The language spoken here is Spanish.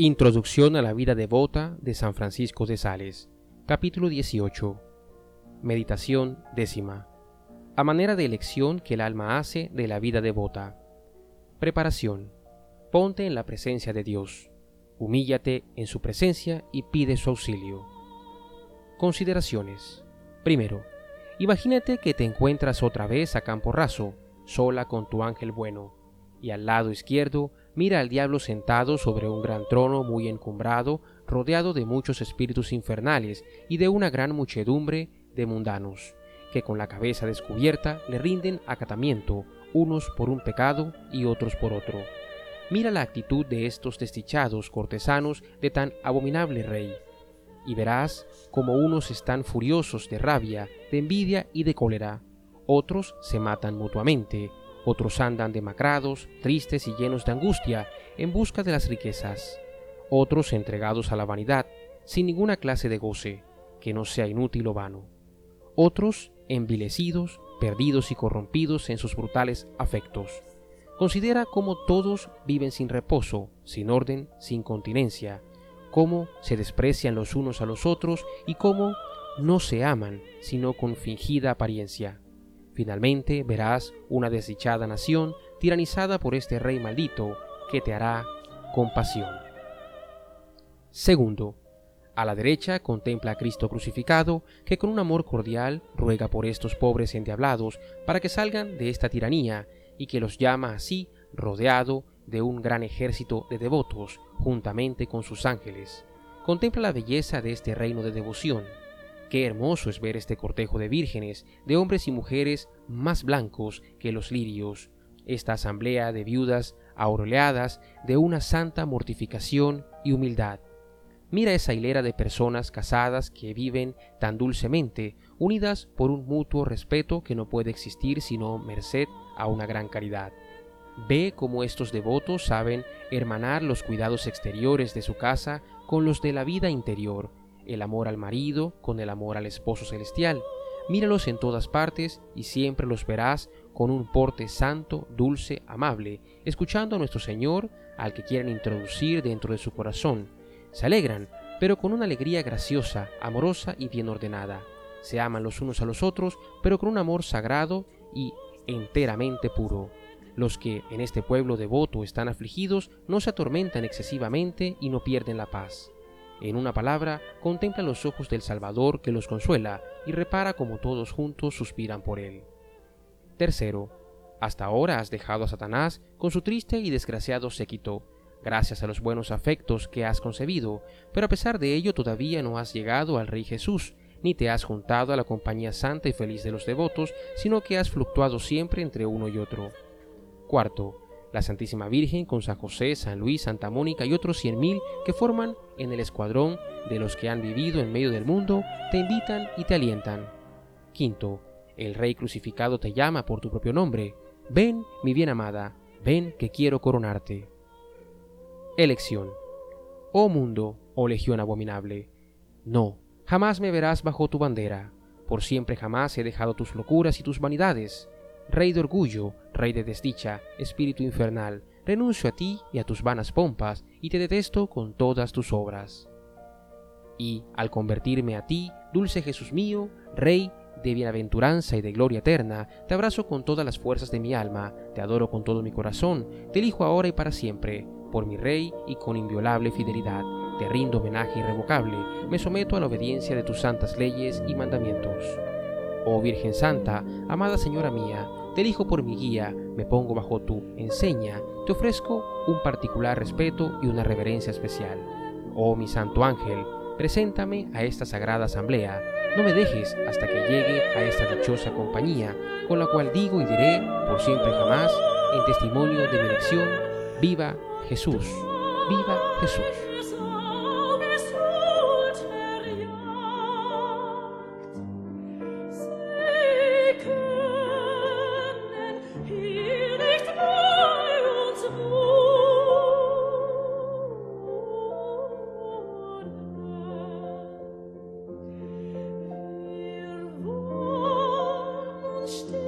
Introducción a la vida devota de San Francisco de Sales. Capítulo 18. Meditación décima. A manera de elección que el alma hace de la vida devota. Preparación. Ponte en la presencia de Dios. Humíllate en su presencia y pide su auxilio. Consideraciones. Primero, imagínate que te encuentras otra vez a campo raso, sola con tu ángel bueno, y al lado izquierdo mira al diablo sentado sobre un gran trono muy encumbrado, rodeado de muchos espíritus infernales y de una gran muchedumbre de mundanos, que con la cabeza descubierta le rinden acatamiento, unos por un pecado y otros por otro. Mira la actitud de estos desdichados cortesanos de tan abominable rey, y verás como unos están furiosos de rabia, de envidia y de cólera, otros se matan mutuamente, otros andan demacrados, tristes y llenos de angustia, en busca de las riquezas. Otros entregados a la vanidad, sin ninguna clase de goce, que no sea inútil o vano. Otros envilecidos, perdidos y corrompidos en sus brutales afectos. Considera cómo todos viven sin reposo, sin orden, sin continencia, cómo se desprecian los unos a los otros y cómo no se aman, sino con fingida apariencia. Finalmente verás una desdichada nación tiranizada por este rey maldito que te hará compasión. Segundo, a la derecha contempla a Cristo crucificado, que con un amor cordial ruega por estos pobres endiablados para que salgan de esta tiranía y que los llama así rodeado de un gran ejército de devotos, juntamente con sus ángeles. Contempla la belleza de este reino de devoción, Qué hermoso es ver este cortejo de vírgenes, de hombres y mujeres más blancos que los lirios, esta asamblea de viudas aureoladas de una santa mortificación y humildad. Mira esa hilera de personas casadas que viven tan dulcemente, unidas por un mutuo respeto que no puede existir sino merced a una gran caridad. Ve cómo estos devotos saben hermanar los cuidados exteriores de su casa con los de la vida interior, el amor al marido con el amor al esposo celestial. Míralos en todas partes y siempre los verás con un porte santo, dulce, amable, escuchando a nuestro Señor al que quieren introducir dentro de su corazón. Se alegran, pero con una alegría graciosa, amorosa y bien ordenada. Se aman los unos a los otros, pero con un amor sagrado y enteramente puro. Los que en este pueblo devoto están afligidos no se atormentan excesivamente y no pierden la paz. En una palabra, contempla los ojos del Salvador que los consuela y repara como todos juntos suspiran por él. Tercero, hasta ahora has dejado a Satanás con su triste y desgraciado séquito, gracias a los buenos afectos que has concebido, pero a pesar de ello todavía no has llegado al Rey Jesús, ni te has juntado a la compañía santa y feliz de los devotos, sino que has fluctuado siempre entre uno y otro. Cuarto, la Santísima Virgen con San José, San Luis, Santa Mónica y otros cien mil que forman en el escuadrón de los que han vivido en medio del mundo, te invitan y te alientan. Quinto, el Rey crucificado te llama por tu propio nombre. Ven, mi bien amada, ven que quiero coronarte. Elección. Oh mundo, oh legión abominable, no, jamás me verás bajo tu bandera, por siempre jamás he dejado tus locuras y tus vanidades Rey de orgullo, rey de desdicha, espíritu infernal, renuncio a ti y a tus vanas pompas, y te detesto con todas tus obras. Y, al convertirme a ti, dulce Jesús mío, Rey de bienaventuranza y de gloria eterna, te abrazo con todas las fuerzas de mi alma, te adoro con todo mi corazón, te elijo ahora y para siempre, por mi Rey y con inviolable fidelidad, te rindo homenaje irrevocable, me someto a la obediencia de tus santas leyes y mandamientos. Oh Virgen Santa, amada Señora mía, te elijo por mi guía, me pongo bajo tu enseña, te ofrezco un particular respeto y una reverencia especial. Oh mi Santo Ángel, preséntame a esta sagrada asamblea, no me dejes hasta que llegue a esta dichosa compañía, con la cual digo y diré por siempre y jamás, en testimonio de mi elección, viva Jesús, viva Jesús. watched